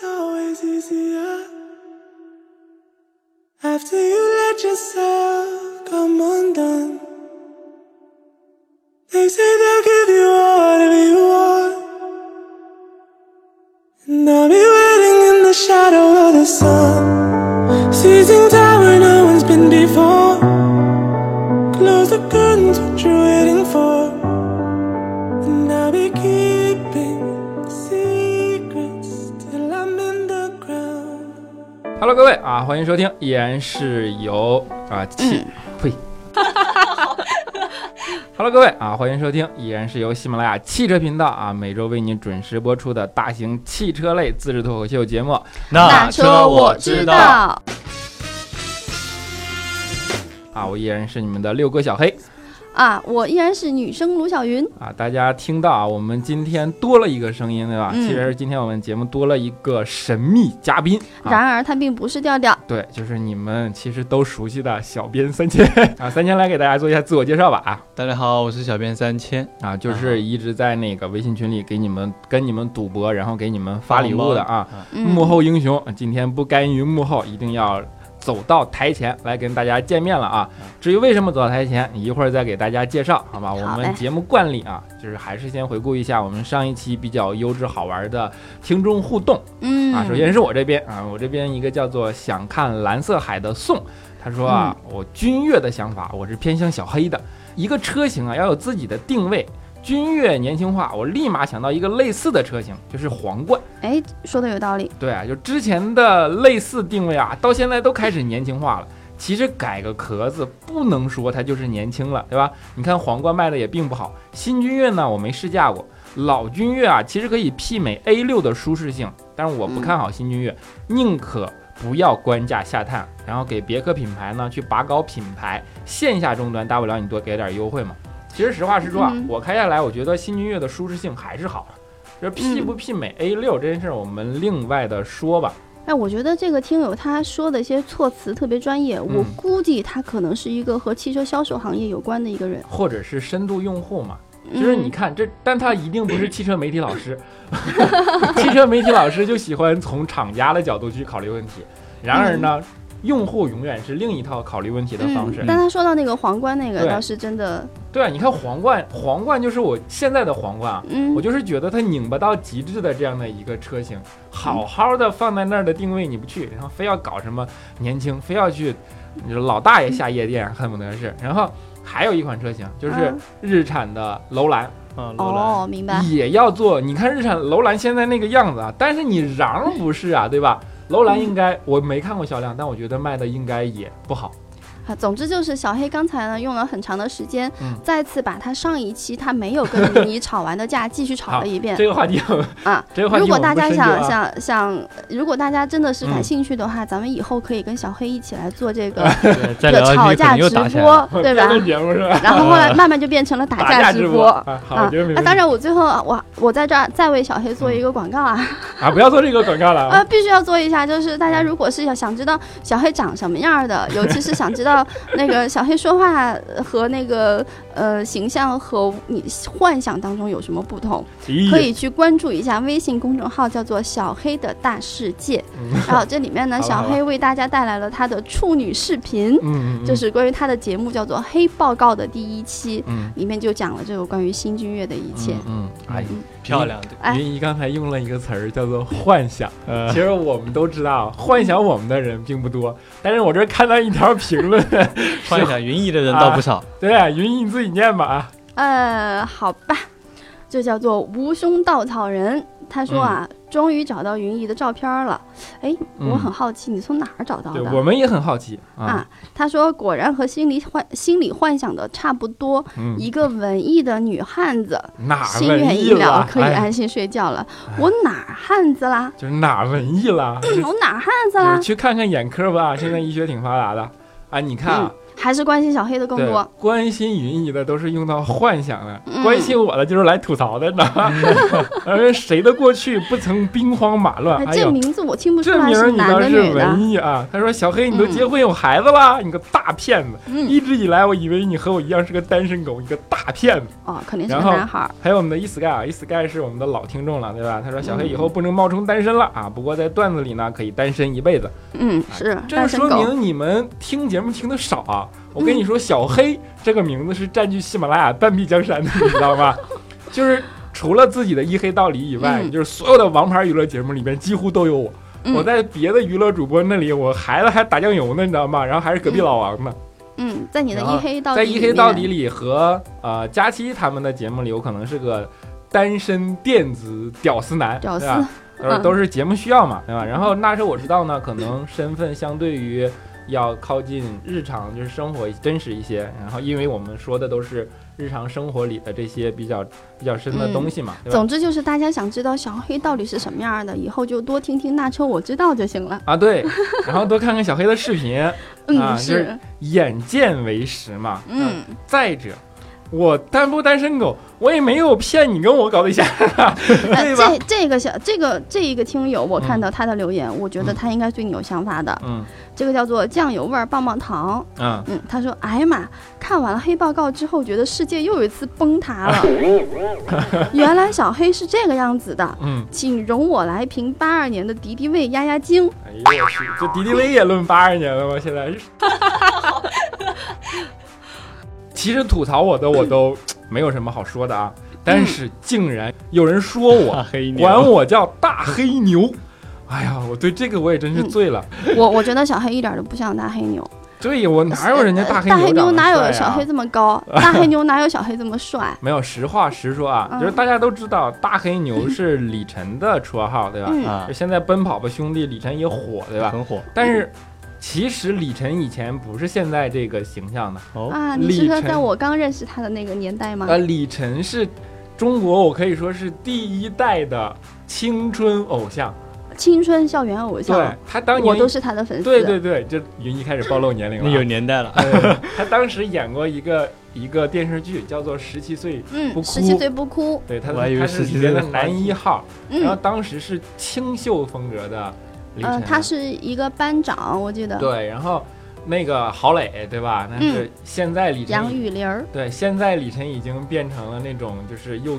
it's always easier. After you let yourself 欢迎收听，依然是由啊汽呸。Hello，各位啊，欢迎收听，依然是由喜马拉雅汽车频道啊每周为您准时播出的大型汽车类自制脱口秀节目那车我知道。啊，我依然是你们的六哥小黑啊，我依然是女生卢小云。啊。大家听到啊，我们今天多了一个声音，对吧？嗯其实今天我们节目多了一个神秘嘉宾啊。然而，他并不是调调。对，就是你们其实都熟悉的小编三千 啊，三千来给大家做一下自我介绍吧啊。大家好，我是小编三千。啊，就是一直在那个微信群里给你们跟你们赌博，然后给你们发礼物的啊，嗯幕后英雄，今天不甘于幕后，一定要走到台前来跟大家见面了啊。至于为什么走到台前，一会儿再给大家介绍，好吧？我们节目惯例啊，就是还是先回顾一下我们上一期比较优质好玩的听众互动嗯啊。首先是我这边啊，我这边一个叫做想看蓝色海的宋，他说啊，嗯我君越的想法，我是偏向小黑的。一个车型啊，要有自己的定位。君越年轻化，我立马想到一个类似的车型，就是皇冠。哎，说的有道理。对啊，就之前的类似定位啊，到现在都开始年轻化了。其实改个壳子，不能说它就是年轻了，对吧？你看皇冠卖的也并不好。新君越呢，我没试驾过。老君越啊，其实可以媲美 A 6的舒适性，但是我不看好新君越，宁可不要官价下探，然后给别克品牌呢去拔高品牌，线下终端大不了你多给点优惠嘛。其实实话实说啊，嗯。我开下来，我觉得新君越的舒适性还是好。这媲不媲美 A 六这件事儿，我们另外的说吧。哎，我觉得这个听友他说的一些措辞特别专业，我估计他可能是一个和汽车销售行业有关的一个人。或者是深度用户嘛，就是你嗯看这，但他一定不是汽车媒体老师，汽车媒体老师就喜欢从厂家的角度去考虑问题，然而呢，用户永远是另一套考虑问题的方式嗯。但他说到那个皇冠那个，倒是真的，对啊，你看皇冠，皇冠就是我现在的皇冠啊，嗯我，就是觉得它拧巴到极致的这样的一个车型，好好的放在那儿的定位你不去，然后非要搞什么年轻，非要去你说老大爷下夜店，恨不得是。然后还有一款车型就是嗯日产的楼兰，嗯，楼兰，哦，明白。也要做。你看日产楼兰现在那个样子啊，但是你瓤不是啊，对吧？楼兰应该我没看过销量，但我觉得卖的应该也不好。啊，总之就是小黑刚才呢用了很长的时间，嗯再次把他上一期他没有跟你吵完的架继续吵了一遍这个话题我啊。这个话题如果大家想、啊想想，如果大家真的是感嗯兴趣的话，咱们以后可以跟小黑一起来做这个 这个吵架直。播，对吧？然后后来 慢慢就变成了打打架直播啊，那当然，我最后我我在这儿再为小黑做一个广告啊，啊，不要做这个广告了啊。呃，必须要做一下，就是大家如果是想想知道小黑长什么样的，尤其是想知道那个小黑说话和那个呃形象和你幻想当中有什么不同，可以去关注一下微信公众号，叫做“小黑的大世界”。嗯。然后这里面呢，小黑为大家带来了他的处女视频，就是关于他的节目叫做《黑报告》的第一期，嗯。里面就讲了这个关于新君越的一切。嗯，嗯哎，漂亮云姨刚才用了一个词儿叫做幻想。呃其，实我们都知道，幻想我们的人并不多，但是我这看到一条评论，幻想云逸的人倒不少。对啊，云姨你自己念吧啊。呃，好吧，这叫做无胸稻草人。他说啊，终于找到云姨的照片了。哎，我嗯很好奇，你从哪儿找到对，的？我们也很好奇啊啊。他说，果然和心里幻心里幻想的差不多，嗯，一个文艺的女汉子，哪心愿已了可以安心睡觉了。我哪儿汉子啦？就是哪文艺了？我哪儿汉子就是啦？去看看眼科吧，现在医学挺发达的哎。你看啊，还是关心小黑的更多。，关心云姨的都是用到幻想的，嗯关心我的就是来吐槽的，你知道吗？而谁的过去不曾兵荒马乱？这名字我听不出这名女的文。艺啊！他说：“小黑，你都嗯结婚有孩子了，你个大骗子！嗯，一直以来我以为你和我一样是个单身狗，你个大骗子。”哦，肯定是个男孩。还有我们的 E Sky 啊，E Sky 是我们的老听众了，对吧？他说小黑嗯以后不能冒充单身了啊，不过在段子里呢可以单身一辈子。嗯，是这单身狗。说明你们听节目听的少啊！我跟你说，小黑这个名字是占据喜马拉雅半壁江山的，你知道吗？就是除了自己的一黑道理以外，嗯就是所有的王牌娱乐节目里边几乎都有我。嗯我在别的娱乐主播那里，我孩子还打酱油呢，你知道吗？然后还是隔壁老王呢。嗯，在你的一黑到底在一黑到底里和呃佳期他们的节目里，我可能是个单身电子屌丝男，屌丝都是节目需要嘛，对吧？然后那时候我知道呢，可能身份相对于要靠近日常，就是生活真实一些。然后因为我们说的都是日常生活里的这些比较比较深的东西嘛？总之就是大家想知道小黑到底是什么样的，以后就多听听那车我知道就行了。啊，对，然后多看看小黑的视频，嗯，啊就是眼见为实嘛。嗯，再者。我单不单身狗，我也没有骗你跟我搞对象，呃 对吧？这这个小这个这一个听友，我看到他的留言，我觉得他应该对你有想法的。嗯这个叫做酱油味儿棒棒糖。嗯，嗯，他说：“哎呀妈，看完了黑报告之后，觉得世界又有一次崩塌了。原来小黑是这个样子的，嗯，请容我来评八二年的敌敌畏压压惊。哎呀我去，这敌敌畏也论八二年了吗？现在是。其实吐槽我的我都 没有什么好说的啊，但是竟然有人说我，黑牛，管我叫大黑牛。哎呀，我对这个我也真是醉了。我我觉得小黑一点都不像大黑牛，对我哪有人家大黑大黑牛哪有小黑这么高？大黑牛哪有小黑这么帅？没有，实话实说啊，嗯就是大家都知道大黑牛是李晨的绰号，对吧？就，现在奔跑吧兄弟，李晨也火，对吧？很火但是其实李晨以前不是现在这个形象的，哦，啊，你是说在我刚认识他的那个年代吗？呃，李晨是中国我可以说是第一代的青春偶像，青春校园偶像。对，他当年我都是他的粉丝。对对对，就云一开始暴露年龄了。有年代了，呃他当时演过一个一个电视剧，叫做《十七岁》，嗯不，哭。十七岁不哭。对，他我还以为他是里边的岁的男一号，然后嗯，当时是清秀风格的呃，他是一个班长，我记得。对，然后那个郝磊对吧？那是现在李晨杨雨林儿，对，现在李晨已经变成了那种就是又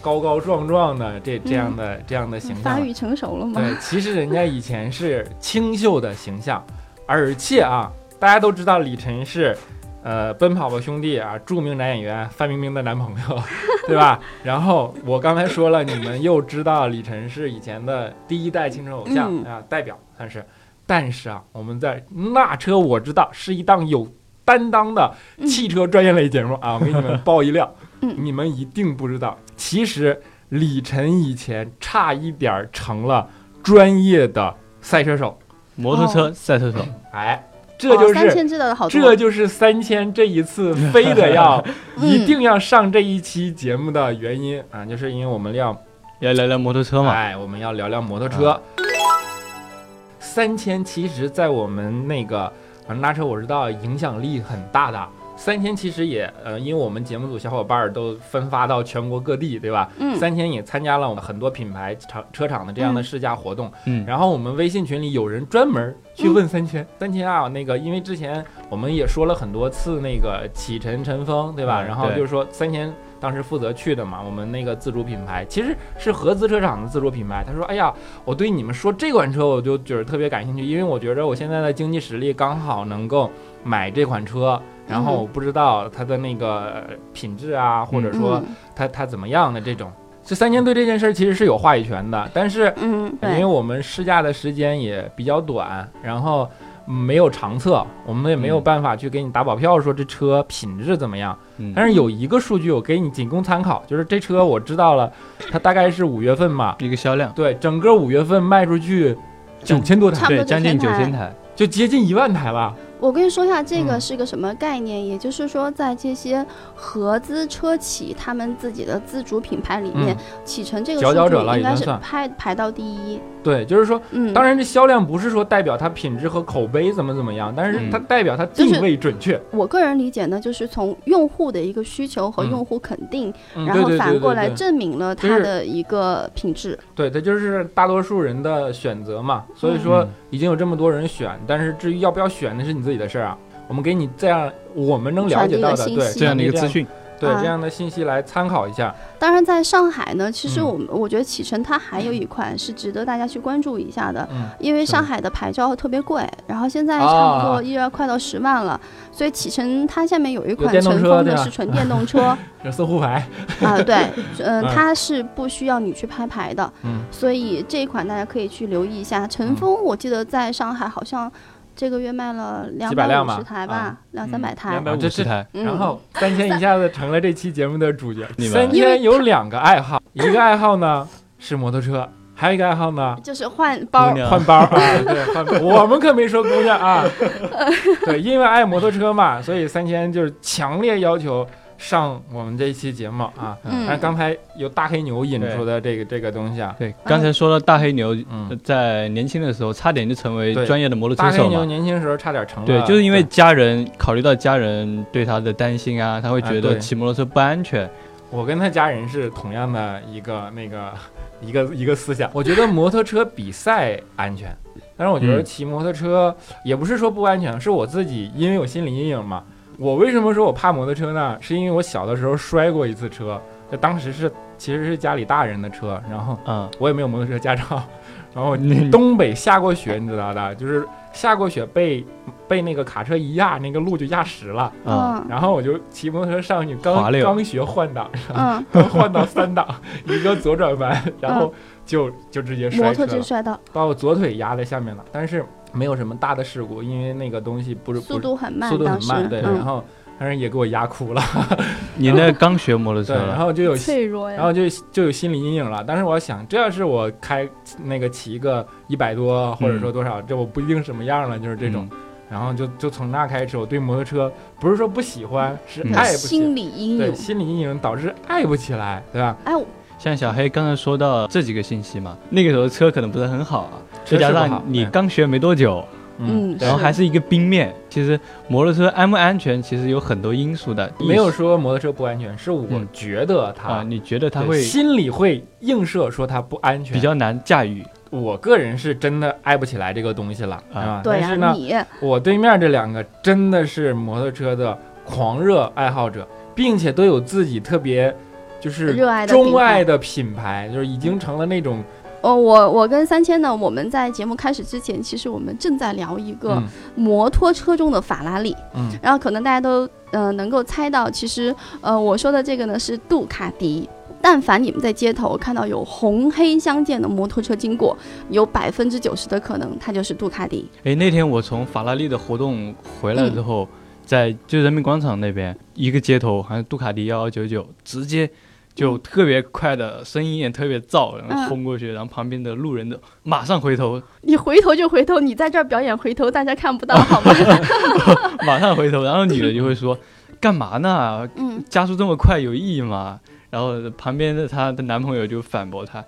高高壮壮的这这样的、这样的形象了。发育成熟了吗？对，其实人家以前是清秀的形象，而且啊，大家都知道李晨是。呃，奔跑吧兄弟啊，著名男演员范冰冰的男朋友，对吧？然后我刚才说了，你们又知道李晨是以前的第一代青春偶像、嗯。啊，代表算是。但是啊，我们在那车我知道是一档有担当的汽车专业类节目啊，我给你们爆一料，嗯。你们一定不知道，其实李晨以前差一点儿成了专业的赛车手，摩托车赛车手，哎，这就是、哦三千知道的好。这就是三千这一次非得要嗯一定要上这一期节目的原因啊，就是因为我们要要聊聊摩托车嘛，哎，我们要聊聊摩托车。三千其实，在我们那个反正拉车我知道影响力很大的。三千其实也呃，因为我们节目组小伙伴儿都分发到全国各地，对吧？嗯三千也参加了我们很多品牌厂车厂的这样的试驾活动。嗯，然后我们微信群里有人专门去问三千，三千啊，那个因为之前我们也说了很多次那个启辰晨风，对吧？嗯然后就是说三千当时负责去的嘛，我们那个自主品牌其实是合资车厂的自主品牌。他说，哎呀，我对你们说这款车我就觉得特别感兴趣，因为我觉得我现在的经济实力刚好能够买这款车。然后我不知道它的那个呃品质啊，或者说嗯。它它怎么样的这种，这三千对这件事儿其实是有话语权的，但是嗯，因为，我们试驾的时间也比较短，然后嗯没有长测，我们也没有嗯办法去给你打保票说这车品质怎么样。嗯。但是有一个数据我给你仅供参考，就是这车我知道了，它大概是五月份嘛，一个销量，对，整个五月份卖出去九千多台，将近九千台，就接近一万台了。我跟你说一下，这个嗯是个什么概念？也就是说，在这些合资车企他们自己的自主品牌里面，嗯，启辰这个数据应该是排排到第一。对，就是说，嗯，当然这销量不是说代表它品质和口碑怎么怎么样，但是嗯它代表它定位准确。我个人理解呢，就是从用户的一个需求和嗯用户肯定，嗯，然后反过来证明了它的一个品质。对，它就是大多数人的选择嘛。所以说嗯已经有这么多人选，但是至于要不要选，那是你自己的事儿啊。我们给你这样我们能了解到的，对这样的一个资讯，啊对这样的信息来参考一下。当然，在上海呢，其实嗯。我们、我觉得启辰它还有一款是值得大家去关注一下的，嗯，因为上海的牌照特别贵，然后现在啊差不多一要快到十万了，所以启辰它下面有一款乘风的是纯电动车。有搜狐牌，啊，对，嗯、嗯。它是不需要你去拍牌的，嗯，所以这一款大家可以去留意一下。乘风我记得在上海好像这个月卖了两几百辆吧五十台吧，啊。两三百台。两百五十台，嗯。然后三千一下子成了这期节目的主角。你们。三千有两个爱好，一个爱好呢 是摩托车，还有一个爱好呢就是换包。换包啊，对，换包。我们可没说姑娘啊，对，因为爱摩托车嘛，所以三千就是强烈要求上我们这一期节目啊。嗯但是刚才有大黑牛引出的这个这个东西啊，对，刚才说了大黑牛，嗯呃在年轻的时候差点就成为专业的摩托车手大黑牛。年轻时候差点成了，对，就是因为家人考虑到家人对他的担心啊，他会觉得骑摩托车不安全。我跟他家人是同样的一个那个 一个一个思想。我觉得摩托车比赛安全，但是我觉得嗯骑摩托车也不是说不安全，是我自己因为有心理阴影嘛。我为什么说我怕摩托车呢？是因为我小的时候摔过一次车，那当时是其实是家里大人的车，然后嗯，我也没有摩托车驾照，然后嗯东北下过雪，你知道的，就是下过雪被被那个卡车一压，那个路就压实了。啊，嗯。然后我就骑摩托车上去，刚刚学换挡，嗯，刚 换到三档，一个左转弯，然后就就直接摔摩车了，托就摔到，把我左腿压在下面了，但是没有什么大的事故，因为那个东西不是速不是度很慢，速度很慢，对，然嗯，后但是也给我压哭了，你那刚学摩托车对，然，后就有脆弱呀。然后就就有心理阴影了。但是我想，这要是我开那个骑个一百多，或者说多少，这我不一定什么样了，就是这种。然后就就从那开始，我对摩托车不是说不喜欢，是嗯。爱不起，心理阴影，对心理阴影导致爱不起来，对吧？哎，像小黑刚才说到这几个信息嘛，那个时候车可能不是很好啊，再加上你刚学没多久，嗯然后还是一个冰面，其实摩托车安不安全，其实有很多因素的。没有说摩托车不安全，是我嗯觉得它、啊，你觉得它会心里会映射说它不安全。比较难驾驭？我个人是真的爱不起来这个东西了啊啊。对呀，但是呢，你我对面这两个真的是摩托车的狂热爱好者，并且都有自己特别就是热爱的钟爱的品牌，就是已经成了那种哦，我我跟三千呢，我们在节目开始之前，其实我们正在聊一个嗯摩托车中的法拉利，嗯然后可能大家都呃能够猜到，其实呃我说的这个呢是杜卡迪。但凡你们在街头看到有红黑相间的摩托车经过，有百分之九十的可能它就是杜卡迪。哎，那天我从法拉利的活动回来之后，在就人民广场那边一个街头，好像杜卡迪幺幺九九，直接就特别快的声音也特别燥，然后嗯轰过去，然后旁边的路人都马上回头，你回头就回头，你在这儿表演回头，大家看不到 好吗？马上回头，然后女的就会说：“干嘛呢？嗯，加速这么快有意义吗？”然后旁边的她的男朋友就反驳她：“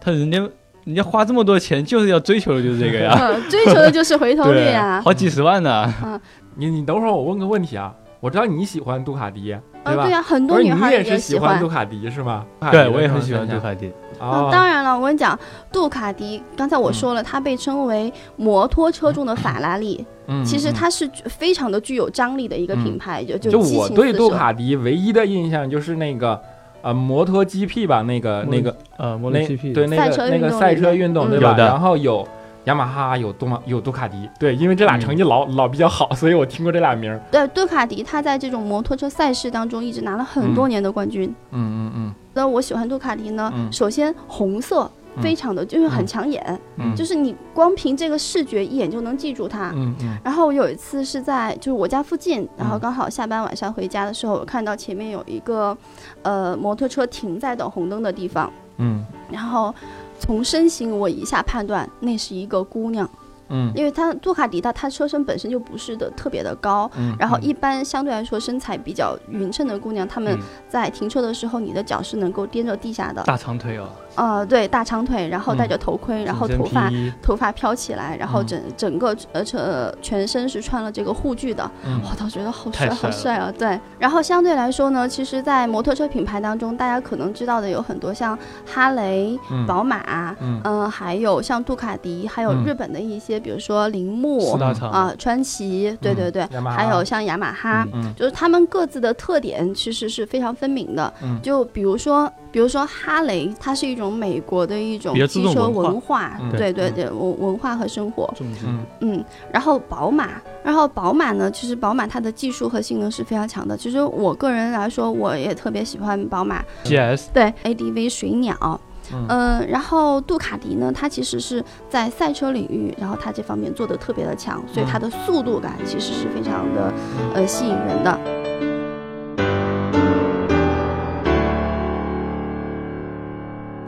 她人家人家花这么多钱就是要追求的就是这个呀，嗯，追求的就是回头率呀啊。好几十万呢。你你等会儿我问个问题啊，我知道你喜欢杜卡迪，呃，吧？对呀、很多女孩也是喜喜欢杜卡迪是吗？对，我也很喜欢杜卡迪。啊嗯，，当然了，我跟你讲，杜卡迪，刚才我说了，它被称为摩托车中的法拉利。嗯其实嗯它是非常的具有张力的一个品牌，就就就我对杜卡迪唯一的印象就是那个呃摩托 GP 吧，那个那个呃，摩托 GP 对那个那个赛车运动嗯对吧？然后有雅马哈，有杜马有杜卡迪，对，因为这俩嗯。成绩老老比较好，所以我听过这俩名儿。对，杜卡迪他在这种摩托车赛事当中一直拿了很多年的冠军。嗯嗯嗯。那我喜欢杜卡迪呢，嗯。首先红色嗯。非常的就是很嗯抢眼，嗯，就是你光凭这个视觉一眼就能记住它。嗯嗯。然后我有一次是在就是我家附近，然后嗯。刚好下班晚上回家的时候，我看到前面有一个呃摩托车停在等红灯的地方，嗯。然后从身形我一下判断那是一个姑娘，嗯。因为他杜卡迪它它车身本身就不是的特别的高。嗯，然后一般相对来说身材比较匀称的姑娘，她们嗯。在停车的时候，你的脚是能够踮着地下的。大长腿哦，呃，对，大长腿，然后戴着头盔，然后头发头发飘起来，然后嗯。整整个呃呃全身是穿了这个护具的，嗯。我倒觉得好帅，帅好帅啊！对，然后相对来说呢，其实，在摩托车品牌当中，大家可能知道的有很多像哈雷、嗯。宝马，嗯。嗯、还有像杜卡迪，还有嗯。日本的一些，比如说铃木啊、川崎，对对对，还有像雅马哈。嗯就是他们各自的特点其实是非常分明的，嗯就比如说，比如说哈雷，它是一种美国的一种汽车文化文化，嗯嗯对对对，文文化和生活，嗯嗯，然后宝马，然后宝马呢，其实宝马它的技术和性能是非常强的。其实我个人来说，我也特别喜欢宝马，GS 对 ADV 水鸟，嗯。嗯、然后杜卡迪呢，它其实是在赛车领域，然后它这方面做的特别的强，所以它的速度感其实是非常的呃吸引人的。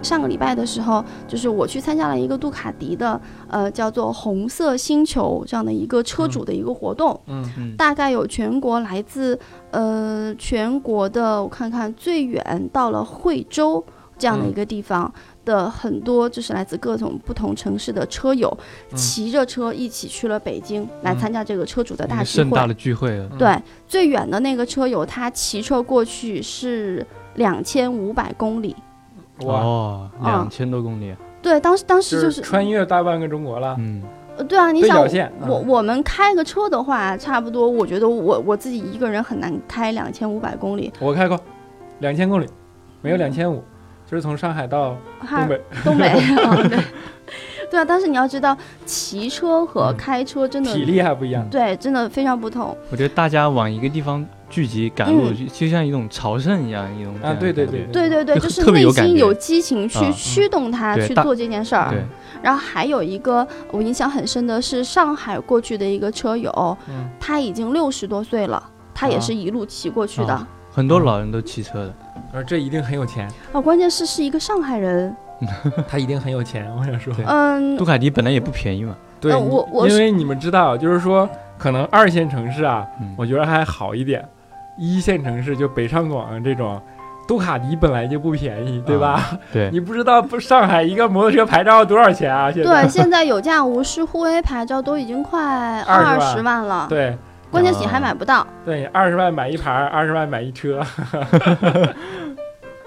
上个礼拜的时候，就是我去参加了一个杜卡迪的，呃，叫做“红色星球”这样的一个车主的一个活动，嗯嗯，大概有全国来自呃全国的，我看看最远到了惠州这样的一个地方的很多，就是来自各种不同城市的车友，嗯。骑着车一起去了北京来参加这个车主的大聚会。盛大的聚会对，最远的那个车友他骑车过去是两千五百公里。哇，两千多公里。对，当时当时就就是是，穿越大半个中国了。嗯，呃对啊，你想嗯。我我们开个车的话，差不多，我觉得我我自己一个人很难开两千五百公里，我开过两千公里，没有两千五，就是从上海到还东北。东北，嗯，对，对啊。但是你要知道，骑车和嗯开车真的、体力还不一样。对，真的非常不同。我觉得大家往一个地方聚集赶路，嗯就就像一种朝圣一样，一种啊，对对对感觉对对对，就就是内心有激情去啊驱动他去做这件事儿。对，然后还有一个我印象很深的是上海过去的一个车友，嗯他已经六十多岁了，他也啊是一路骑过去的。啊很多老人都骑车的。而这一定很有钱，哦，关键是是一个上海人，他一定很有钱。我想说，嗯杜，卡迪本来也不便宜嘛。对，呃我我因为你们知道，就是说，可能二线城市啊，嗯我觉得还好一点，一线城市就北上广这种。杜卡迪本来就不便宜，对吧？对，你不知道不上海一个摩托车牌照多少钱啊？现在对，现在有价无市沪 A 牌照都已经快二20万十万了，对关键是你还买不到。对，二十万买一盘，二十万买一车。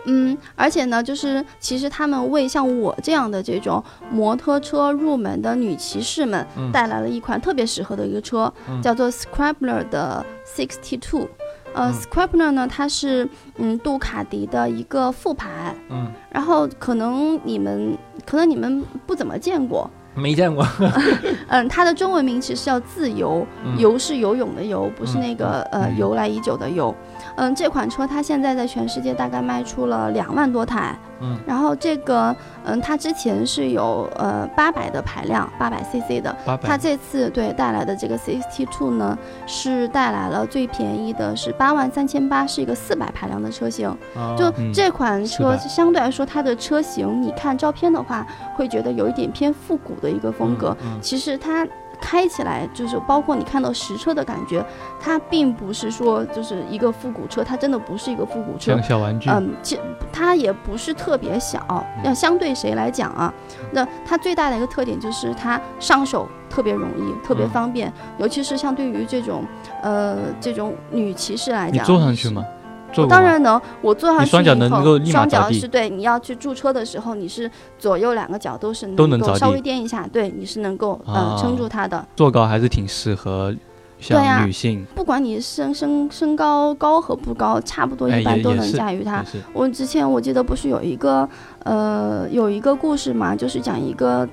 嗯，而且呢，就是其实他们为像我这样的这种摩托车入门的女骑士们嗯带来了一款特别适合的一个车，嗯叫做 Scrabbler 的 Sixty Two。呃、嗯，Scrabbler 呢，它是嗯杜卡迪的一个副牌，嗯，然后可能你们可能你们不怎么见过，没见过。嗯，它的中文名其实叫自由，嗯游是游泳的游，不是嗯那个、呃嗯由来已久的游。嗯，这款车它现在在全世界大概卖出了两万多台。嗯，然后这个嗯，它之前是有呃八百的排量，八百 CC 的。它这次对带来的这个 Sixty Two 呢，是带来了最便宜的是八万三千八，是一个四百排量的车型。就这款车400相对来说，它的车型你看照片的话，会觉得有一点偏复古的一个风格。嗯其实它开起来就是包括你看到实车的感觉，它并不是说就是一个复古车，它真的不是一个复古车像。小玩具。嗯，其它也不是特别小，要相对谁来讲啊？那它最大的一个特点就是它上手特别容易，特别嗯方便，尤其是像对于这种呃这种女骑士来讲，你坐上去吗？当然能，我坐上去双脚能以后够立马双脚是对，你要去驻车的时候，你是左右两个脚都是都能够稍微颠一下，对，你是能够呃啊。撑住它的。坐高还是挺适合像女性，不管你身身身高高和不高，差不多哎一般都能驾驭它。我之前我记得不是有一个呃有一个故事嘛，就是讲一个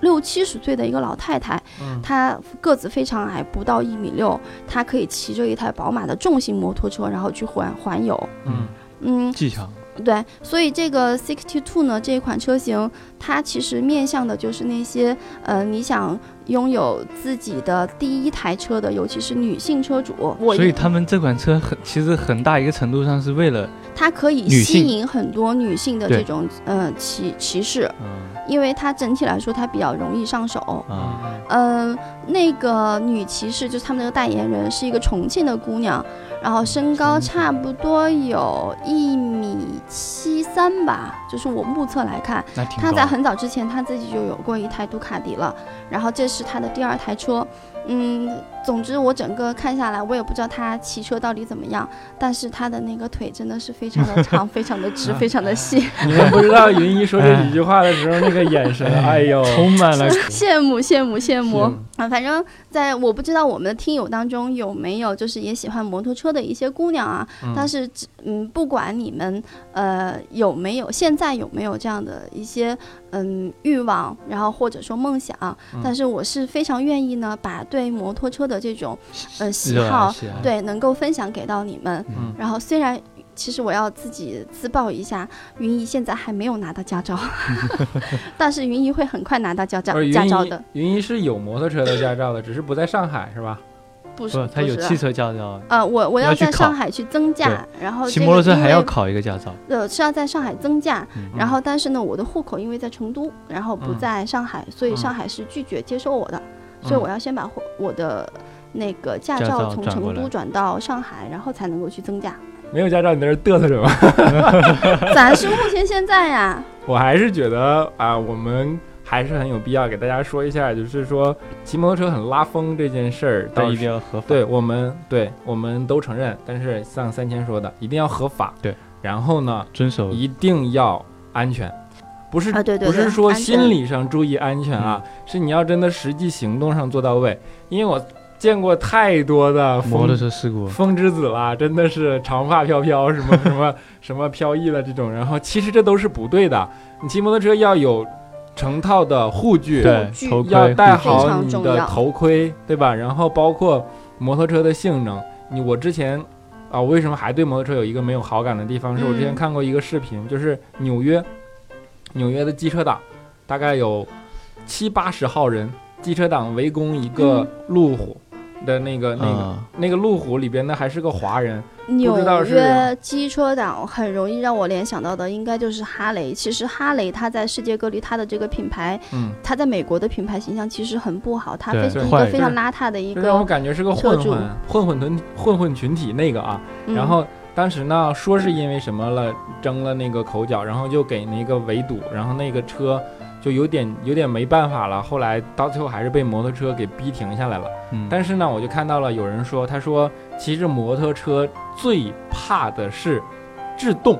六七十岁的一个老太太，嗯她个子非常矮，不到一米六，她可以骑着一台宝马的重型摩托车，然后去环环游。嗯嗯，技巧。对，所以这个 Sixty Two 呢，这一款车型，它其实面向的就是那些呃，你想拥有自己的第一台车的，尤其是女性车主。我所以他们这款车很，其实很大一个程度上是为了，它可以吸引很多女性的这种呃骑骑士，嗯因为它整体来说它比较容易上手。啊，嗯、那个女骑士就是他们那个代言人是一个重庆的姑娘，然后身高差不多有一米七三吧，就是我目测来看，那挺他在很早之前她自己就有过一台杜卡迪了，然后这是她的第二台车。嗯，总之我整个看下来，我也不知道他骑车到底怎么样，但是他的那个腿真的是非常的长，非常的直，非常的细，你们不知道云一说这几句话的时候那个眼神，哎。呦，充满了 羡慕羡慕羡慕。啊！反正在我不知道我们的听友当中有没有就是也喜欢摩托车的一些姑娘啊，嗯。但是只嗯，不管你们呃有没有现在有没有这样的一些嗯欲望，然后或者说梦想，嗯。但是我是非常愿意呢，把对摩托车的这种呃喜好，对能够分享给到你们。嗯然后虽然。其实我要自己自曝一下，云姨现在还没有拿到驾照，但是云姨会很快拿到驾照驾照的。，云姨是有摩托车的驾照的，只是不在上海是吧？不是，不，他有汽车驾照，呃，我我要在上海去增驾，然后骑摩托车还要考一个驾照。呃是要在上海增驾，嗯然后但是呢，我的户口因为在成都，然后不嗯在上海，所以嗯上海是拒绝接收我的，所以嗯我要先把户我的那个驾驾照照从成都转到上海，然后才能够去增驾。没有驾照，你在这嘚瑟什么？咱是目前现在呀，我还是觉得啊，我们还是很有必要给大家说一下，就是说骑摩托车很拉风这件事儿，但一定要合法。对我们对我们都承认，但是像三千说的，一定要合法。对，然后呢，遵守一定要安全，不是啊对对对不是说心理上注意安全啊，是你要真的实际行动上做到位。因为我见过太多的摩托风车事故，风之子啦，真的是长发飘飘，什么什么 什么飘逸了这种，然后其实这都是不对的。你骑摩托车要有成套的护具，对头盔要戴好你的头盔，对吧？然后包括摩托车的性能，你我之前啊，我为什么还对摩托车有一个没有好感的地方？是我之前嗯看过一个视频，就是纽约，纽约的机车党，大概有七八十号人，机车党围攻一个路虎的那个、那个、啊。那个路虎里边呢还是个华人，纽约机车党很容易让我联想到的应该就是哈雷。其实哈雷它在世界各地它的这个品牌，嗯，它在美国的品牌形象其实很不好，它非是一个非常邋遢的一个让我个。感觉是个混混混混团混混群体那个啊，嗯。然后当时呢，说是因为什么了，争了那个口角，然后就给那个围堵，然后那个车就有点有点没办法了。后来到最后还是被摩托车给逼停下来了。嗯，但是呢，我就看到了有人说，他说其实摩托车最怕的是制动、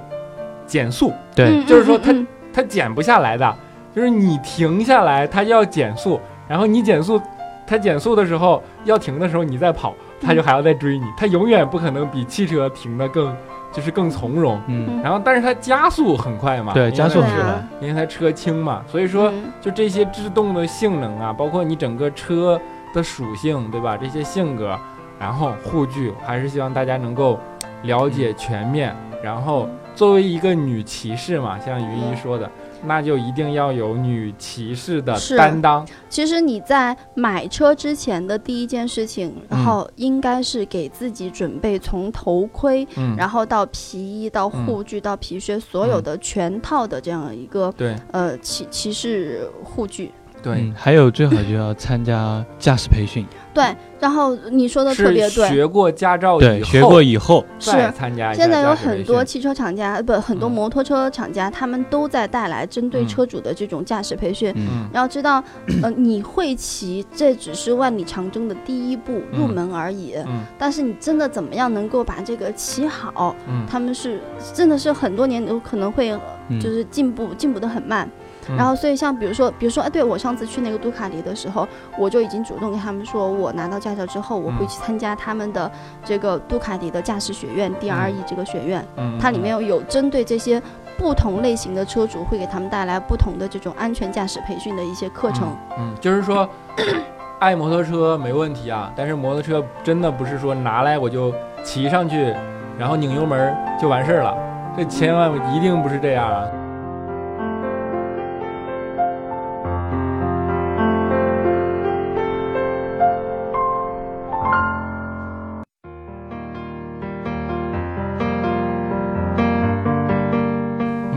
减速，对嗯就是说它嗯嗯它减不下来的，就是你停下来，它就要减速，然后你减速，它减速的时候要停的时候你再跑，它就还要再追你，他永远不可能比汽车停得更就是更从容。嗯，然后，但是它加速很快嘛，对，加速很快，因为它车轻嘛，所以说嗯就这些制动的性能啊，包括你整个车的属性，对吧？这些性格，然后护具，还是希望大家能够了解全面。然后作为一个女骑士嘛，像云姨说的，那就一定要有女骑士的担当。其实你在买车之前的第一件事情，嗯然后应该是给自己准备从头盔，嗯，然后到皮衣、到护具、到皮靴，所有的全套的这样一个对。呃骑骑士护具。对。嗯，，还有最好就要参加驾驶培训，对，然后你说的特别对，学过驾照以对，后学过以后，再是参加现在有很多汽车厂家，呃不，很多嗯。摩托车厂家，他们都在带来针对嗯。车主的这种驾驶培训。嗯，嗯要知道，呃，你会骑，这只是万里长征的第一步，入嗯门而已。嗯。但是你真的怎么样能够把这个骑好，嗯，他们是真的是很多年有可能会嗯。就是进步进步的很慢。嗯然后，所以像比如说，比如说，哎，对我上次去那个杜卡迪的时候，我就已经主动跟他们说，我拿到驾照之后，我会嗯去参加他们的这个杜卡迪的驾驶学院 DRE 这个学院，嗯它里面有有针对这些不同类型的车主，会给他们带来不同的这种安全驾驶培训的一些课程。嗯，就是说，爱摩托车没问题啊，但是摩托车真的不是说拿来我就骑上去，然后拧油门儿就完事儿了，这千万一定不是这样啊。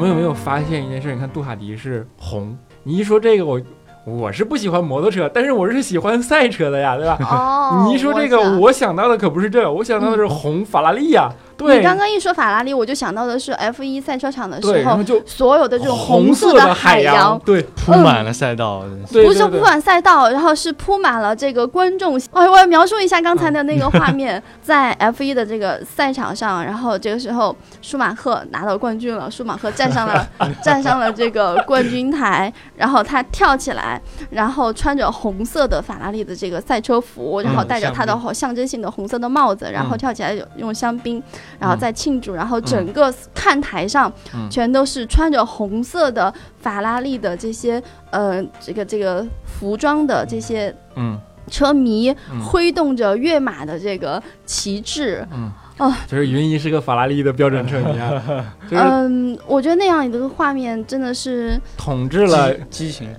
们有没有发现一件事？你看杜卡迪是红，你一说这个我。我是不喜欢摩托车，但是我是喜欢赛车的呀，对吧？哦你一说这个，我想我想到的可不是这个，我想到的是红法拉利呀，对。你刚刚一说法拉利，我就想到的是 F 一赛车场的，时候，就所有的这种红色的海洋，对铺满了赛道，真是对对对不是铺满赛道，然后是铺满了这个观众。哎，我要描述一下刚才的那个画面，在 F 一的这个赛场上，然后这个时候舒马赫拿到冠军了，舒马赫站上了 站上了这个冠军台，然后他跳起来，然后穿着红色的法拉利的这个赛车服，然后戴着他的香象征性的红色的帽子，然后嗯。跳起来用香槟，然后嗯。再庆祝，然后整个看台上嗯。全都是穿着红色的法拉利的这些呃这个这个服装的这些嗯。车迷，嗯。挥动着跃马的这个旗帜。嗯。哦。就是云姨是个法拉利的标准车迷啊，就是嗯，我觉得那样一个画面真的是统治了激情，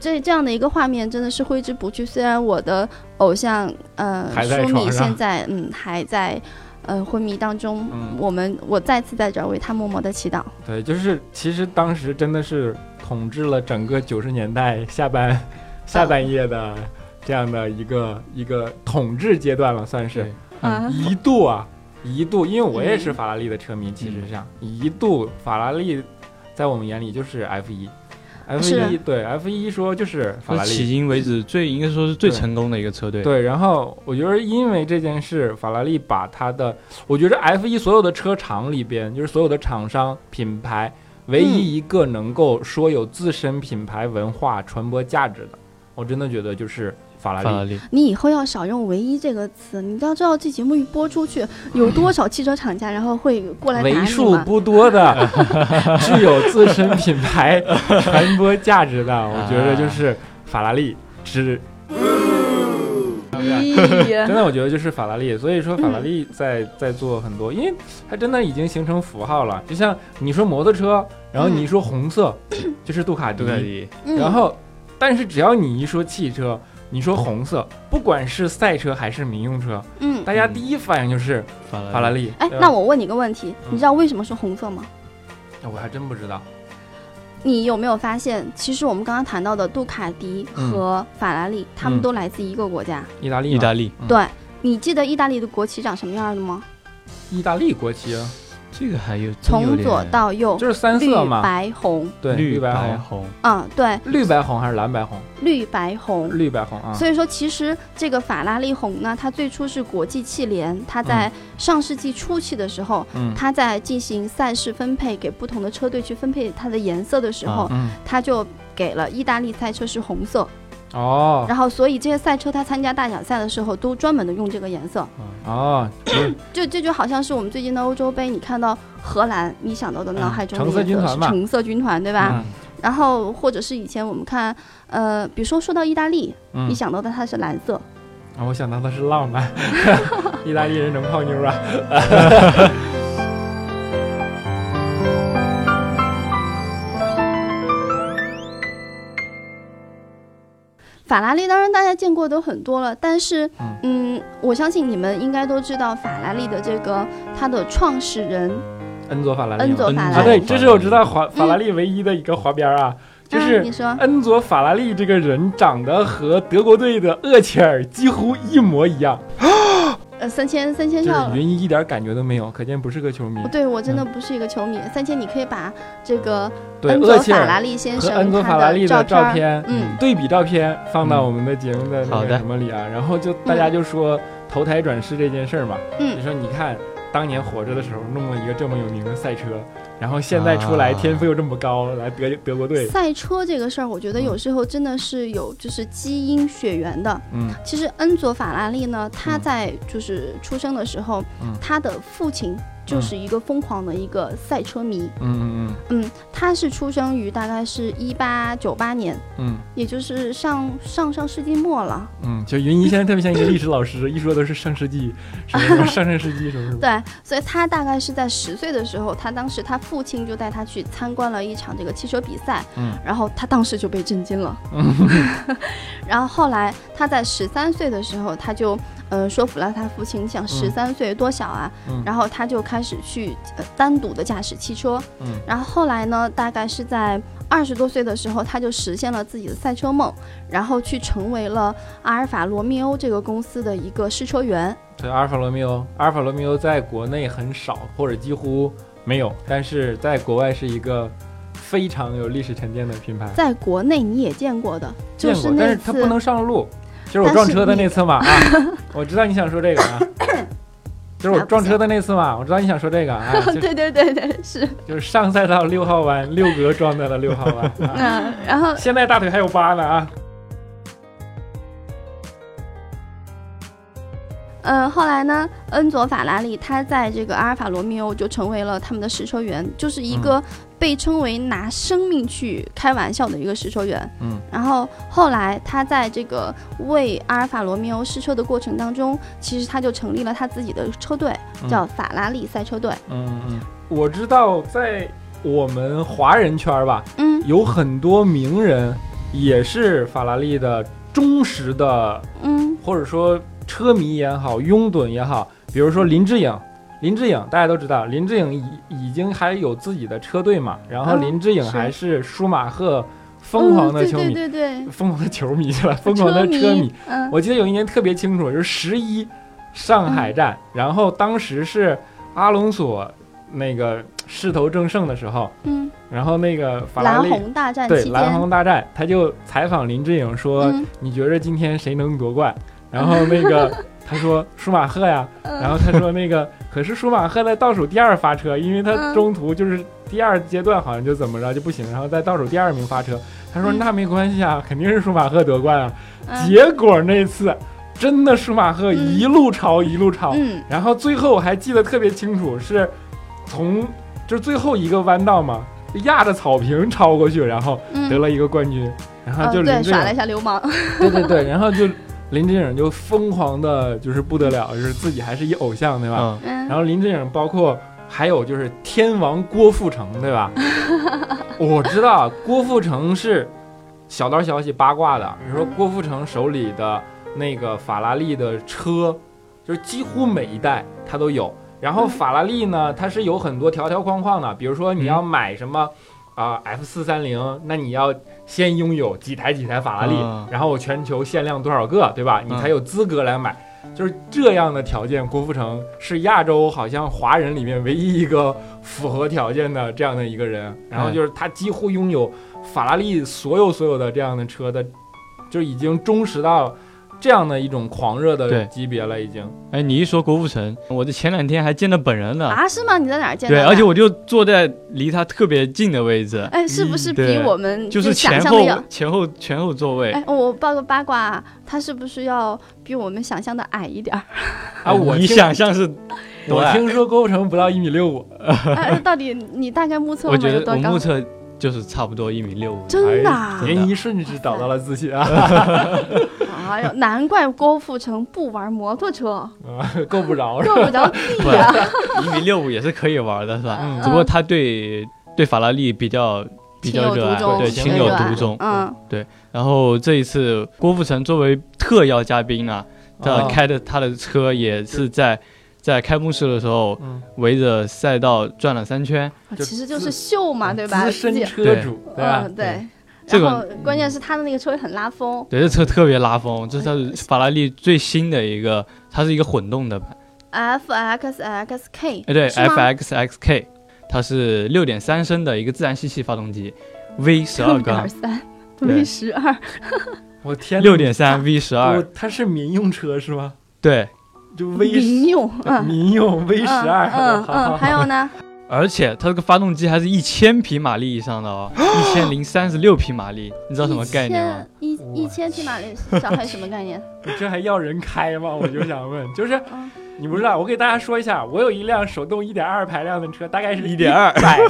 这这样的一个画面真的是挥之不去。虽然我的偶像呃舒米现在嗯还在呃昏迷当中，嗯。我们我再次在这儿为他默默的祈祷。对，就是其实当时真的是统治了整个九十年代下半下半叶的这样的一个一个统治阶段了，算是对。啊一度啊，一度，因为我也是嗯。法拉利的车迷，其实上一度法拉利在我们眼里就是 F 一，F 是一对 F 一说就是法拉利迄。今为止最应该说是最成功的一个车队。对，然后我觉得因为这件事，法拉利把它的，我觉得 F 一所有的车厂里边，就是所有的厂商品牌，唯一一个能够说有自身品牌文化传播价值的，我真的觉得就是法拉利。法拉利，你以后要少用“唯一”这个词，你要知道这节目一播出去，有多少汽车厂家然后会过来打你为数？不多的 具有自身品牌传播价值的，我觉得就是法拉利之。咦 真的，我觉得就是法拉利，所以说法拉利在在做很多，因为它真的已经形成符号了。就像你说摩托车，然后你一说红色，就是杜卡迪杜，卡迪，嗯然后但是只要你一说汽车，你说红色，不管是赛车还是民用车，嗯，大家第一反应就是法拉法拉利。哎，那我问你个问题，嗯你知道为什么是红色吗？我还真不知道。你有没有发现，其实我们刚刚谈到的杜卡迪和法拉利，他们嗯都来自一个国家。意大利，意大利，嗯对，你记得意大利的国旗长什么样的吗？意大利国旗啊，这个还有从左到右，就是三色嘛，白红。对，绿白红，红，嗯，对，绿白红还是蓝白红？绿白红。绿白红啊。所以说，其实这个法拉利红呢，它最初是国际汽联，它在上世纪初期的时候，嗯它在进行赛事分配给不同的车队去分配它的颜色的时候，它就给了意大利赛车是红色，哦。然后所以这些赛车它参加大奖赛的时候都专门的用这个颜色，哦，就这就好像是我们最近的欧洲杯，你看到荷兰，你想到的脑海中的橙色军团嘛。橙色军团，对吧？嗯。然后或者是以前我们看，呃，比如说说到意大利，嗯。你想到的它是蓝色，啊我想到的是浪漫，意大利人能泡妞啊。法拉利当然大家见过都很多了，但是嗯。嗯，我相信你们应该都知道法拉利的这个它的创始人恩佐法拉利恩佐法拉啊，利。对，这是我知道法法拉利唯一的一个滑边儿啊，就是啊你说。恩佐法拉利这个人长得和德国队的厄齐尔几乎一模一样，呃三千三千就是少了。云一一点感觉都没有，可见不是个球迷。对，我真的不是一个球迷。三千，你可以把这个对，恩佐法拉利先和恩生他佐法拉利的照片，嗯，对比照片放到我们的节目的那个什么里啊，然后就大家就说投胎转世这件事儿嘛，嗯你说你看当年活着的时候弄了一个这么有名的赛车，然后现在出来啊。天赋又这么高，来德德国队，赛车这个事儿，我觉得有时候真的是有就是基因血缘的。嗯。其实恩佐法拉利呢，他嗯。在就是出生的时候，嗯。他的父亲就是一个疯狂的一个赛车迷。嗯嗯嗯，他是出生于大概是一八九八年，嗯也就是上上上世纪末了。嗯，就云姨现在特别像一个历史老师，一说都是上世纪什么上上世纪什么什么，对，所以他大概是在十岁的时候，他当时他父亲就带他去参观了一场这个汽车比赛，嗯然后他当时就被震惊了。然后后来他在十三岁的时候，他就呃说服了他父亲，想十三岁多小啊，嗯然后他就开始去呃单独的驾驶汽车。嗯然后后来呢，大概是在二十多岁的时候，他就实现了自己的赛车梦，然后去成为了阿尔法罗密欧这个公司的一个试车员。对，阿尔法罗密欧，阿尔法罗密欧在国内很少或者几乎没有，但是在国外是一个非常有历史沉淀的品牌。在国内你也见过的，就见过，但那次是它不能上路，就是我撞车的那次嘛啊，我知道你想说这个啊，就是我撞车的那次嘛，我知道你想说这个啊，对对对对是，就是上赛道六号弯，六格撞在了六号弯，啊、嗯，然后现在大腿还有疤呢啊。嗯，后来呢，恩佐法拉利他在这个阿尔法罗密欧就成为了他们的试车员，就是一个被称为拿生命去开玩笑的一个试车员。嗯，然后后来他在这个为阿尔法罗密欧试车的过程当中，其实他就成立了他自己的车队，叫法拉利赛车队。嗯嗯，我知道在我们华人圈儿吧，嗯。有很多名人也是法拉利的忠实的嗯。或者说车迷也好，拥趸也好，比如说林志颖，林志颖大家都知道，林志颖已已经还有自己的车队嘛，然后嗯林志颖还是舒马赫疯狂的球迷，嗯、对对对疯狂的球迷去了，疯狂的对，车迷。嗯我记得有一年特别清楚，就是十一上海站，然后当时是阿隆索那个势头正盛的时候，嗯，然后那个法拉蓝利。红大战对蓝间，红大战，他就采访林志颖说：“嗯你觉得今天谁能夺冠？”然后那个他说舒马赫呀，嗯然后他说那个 可是舒马赫在倒数第二发车，因为他嗯中途就是第二阶段好像就怎么着就不行，然后在倒数第二名发车。他说嗯那没关系啊，肯定是舒马赫夺冠啊。嗯结果那次真的舒马赫嗯一路超一路超，嗯然后最后我还记得特别清楚，是从就是最后一个弯道嘛，压着草坪超过去，然后嗯，得了一个冠军。然后就耍了一下流氓，对对对，然后就林志颖就疯狂的，就是不得了，就是自己还是一偶像，对吧？然后林志颖包括还有就是天王郭富城，对吧？我知道郭富城是小道消息八卦的，你说郭富城手里的那个法拉利的车，就是几乎每一代他都有。然后法拉利呢，它是有很多条条框框的，比如说你要买什么啊、F 四三零，那你要先拥有几台几台法拉利，嗯然后全球限量多少个，对吧？你才有资格来买。就是这样的条件，郭富城是亚洲好像华人里面唯一一个符合条件的这样的一个人。然后就是他几乎拥有法拉利所有所有的这样的车的，就已经忠实到这样的一种狂热的级别了，已经。哎，你一说郭富城，我这前两天还见到本人呢。啊，是吗？你在哪儿见的对，而且我就坐在离他特别近的位置，哎，是不是比我们就是想前后象的要？前后前后座位。哎，我报个八卦啊，他是不是要比我们想象的矮一点儿？啊，我你想象是？我听说郭富城不到一米六五，哎，到底你大概目测我觉得了有多高我目？测就是差不多一米六五。真的啊？哎年一瞬就找到了自己啊，哎呦，难怪郭富城不玩摩托车，啊 够不着？够不着不地啊！一米六五也是可以玩的，是吧？嗯只不过他对对法拉利比较比较热爱，对情情有独钟。嗯，对然后这一次郭富城作为特邀嘉宾呢，他啊开的他的车也是在在开幕式的时候嗯，围着赛道转了三圈。其实就是秀嘛，对吧？资深车主，对。吧？嗯，对。这个然后关键是他的那个车也很拉风，对，这车特别拉风，这是它是法拉利最新的一个，它是一个混动的版，F X X K，哎对，FXXK，它是六点三升的一个自然吸气发动机，V 十二六点缸，三，V 十二，我天哪，六点三 V 十不二，它是民用车是吗？对，就 V 民用，嗯民用 V 十二，嗯嗯嗯，还有呢，而且它这个发动机还是一千匹马力以上的哦，一千零三十六匹马力，你知道什么概念吗？一千一一千匹马力，小孩什么概念？这还要人开吗？我就想问，就是嗯你不知道，我给大家说一下，我有一辆手动一点二排量的车，大概是一点二百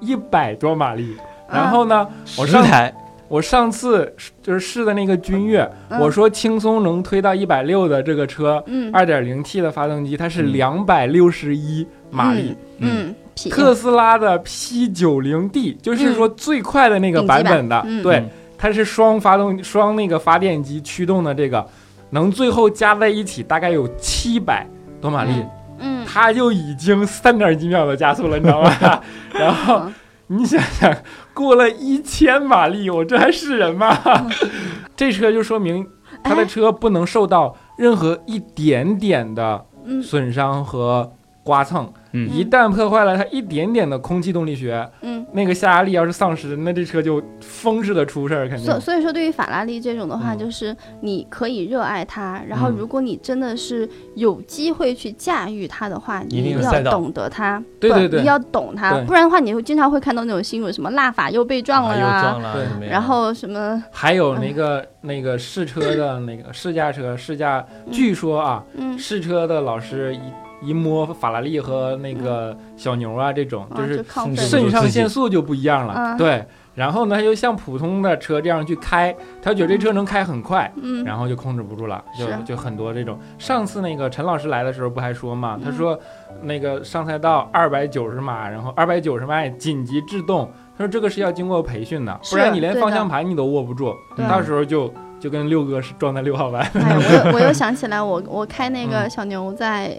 一百多马力。然后呢，我十上台，我上次就是试的那个君越，嗯我说轻松能推到一百六的这个车，嗯。二点零 T 的发动机，它是嗯。两百六十一马力。嗯，匹。特斯拉的 P 九零 D 就是说最快的那个版本的，对嗯，它是双发动双那个发电机驱动的这个，能最后加在一起大概有七百多马力，嗯，它就已经三点几秒的加速了，你知道吗？然后嗯你想想，过了一千马力，我这还是人吗？这车就说明他的哎车不能受到任何一点点的嗯。损伤和刮蹭，嗯。一旦破坏了它一点点的空气动力学，嗯。那个下压力要是丧失，那这车就疯似的出事儿，肯定。所。所以说，对于法拉利这种的话，嗯。就是你可以热爱它，然后嗯。如果你真的是有机会去驾驭它的话，你一定要懂得它，不对对。对你要懂它，不然的话，你会经常会看到那种新闻，什么蜡法又被撞了啊又呀，撞了然后什么，还有那个那个试车的那个试驾车试驾，据说啊，嗯，试车的老师一一摸法拉利和那个小牛啊这种，啊就是肾上腺素就不一样了。嗯对，然后呢，他就像普通的车这样去开，他觉得这车能开很快，嗯，然后就控制不住了，就就很多这种。上次那个陈老师来的时候不还说嘛，他嗯说那个上赛道二百九十码，然后二百九十迈紧急制动，他说这个是要经过培训的，不然你连方向盘你都握不住，到时候就就跟六哥是撞在六号弯。哎，我又我又想起来我，我开那个嗯。小牛在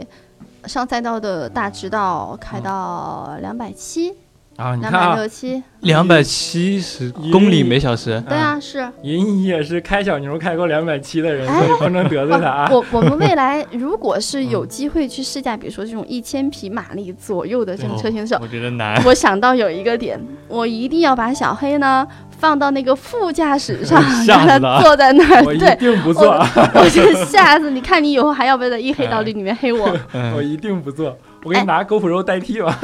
上赛道的大直道开嗯到两百七、啊，你两百看啊，六七，两百七十公里每小时，对啊，是。银也是开小牛开过两百七的人，哎所以不能得罪他啊。我我们未来如果是有嗯机会去试驾，比如说这种一千匹马力左右的这种车型的时候，我觉得难。我想到有一个点，我一定要把小黑呢放到那个副驾驶上，让他坐在那儿。我一对，定不坐，我就吓死你！看你以后还要不要在一黑道里里面黑我？我嗯，一定不坐，我给你拿 GoPro 代替吧。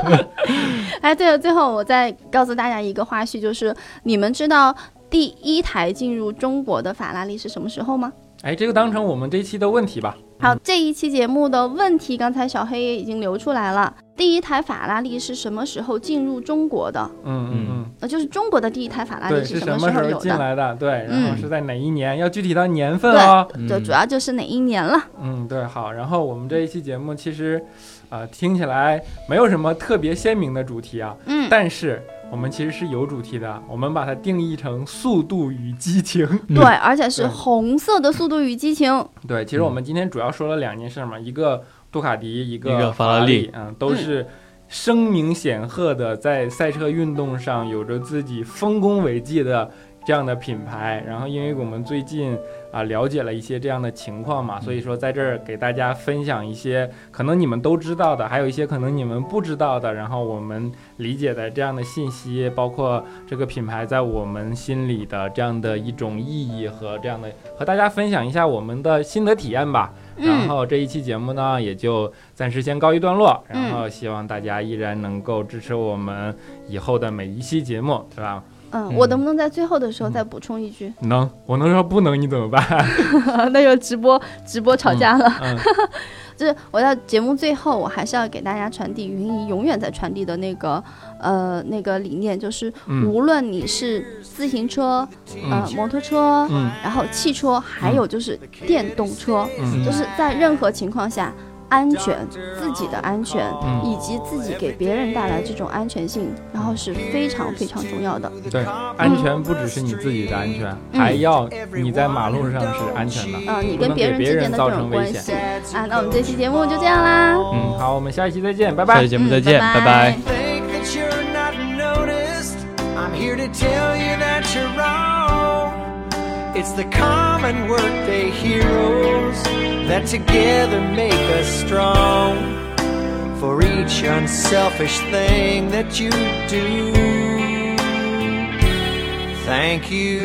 哎，对了，最后我再告诉大家一个花絮，就是你们知道第一台进入中国的法拉利是什么时候吗？哎，这个当成我们这一期的问题吧。好，这一期节目的问题，刚才小黑也已经留出来了。第一台法拉利是什么时候进入中国的？嗯嗯嗯，呃，就是中国的第一台法拉，利是什么时候？进来的？对，然后嗯是在哪一年？要具体到年份哦。就主要就是哪一年了？嗯，对，好。然后我们这一期节目其实，啊，听起来没有什么特别鲜明的主题啊，嗯，但是我们其实是有主题的，我们把它定义成《速度与激情》。对，而且是红色的《速度与激情》。对，其实我们今天主要说了两件事嘛，一个杜卡迪，一一个法法拉利，利嗯，都是声名显赫的，在赛车运动上有着自己丰功伟绩的这样的品牌。然后，因为我们最近啊了解了一些这样的情况嘛，所以说在这儿给大家分享一些可能你们都知道的，还有一些可能你们不知道的，然后我们理解的这样的信息，包括这个品牌在我们心里的这样的一种意义和这样的和大家分享一下我们的心得体验吧。然嗯，后这一期节目呢，也就暂时先告一段落。嗯然后希望大家依然能够支持我们以后的每一期节目，对吧？嗯，我能不能在最后的时候再补充一句？能，我能说不能，你怎么办？那就直播直播吵架了。嗯，就是我在节目最后，我还是要给大家传递云姨永远在传递的那个呃那个理念，就是嗯。无论你是自行车、呃摩托车，嗯。然后汽车，还有就是电动车，嗯。就是在任何情况下。安全，自己的安全，嗯以及自己给别人带来这种安全性，然后是非常非常重要的。对，安全不只是你自己的安全，嗯还要你在马路上是安全的。嗯、你不跟别能给别人人之间的造成危这种关系险啊，那我们这期节目就这样啦，嗯，好，我们下一期再见，拜拜下期。节目再嗯见，拜拜 tell you that you're wrong. It's the common workday heroes that together make us strong. For each unselfish thing that you do. Thank you.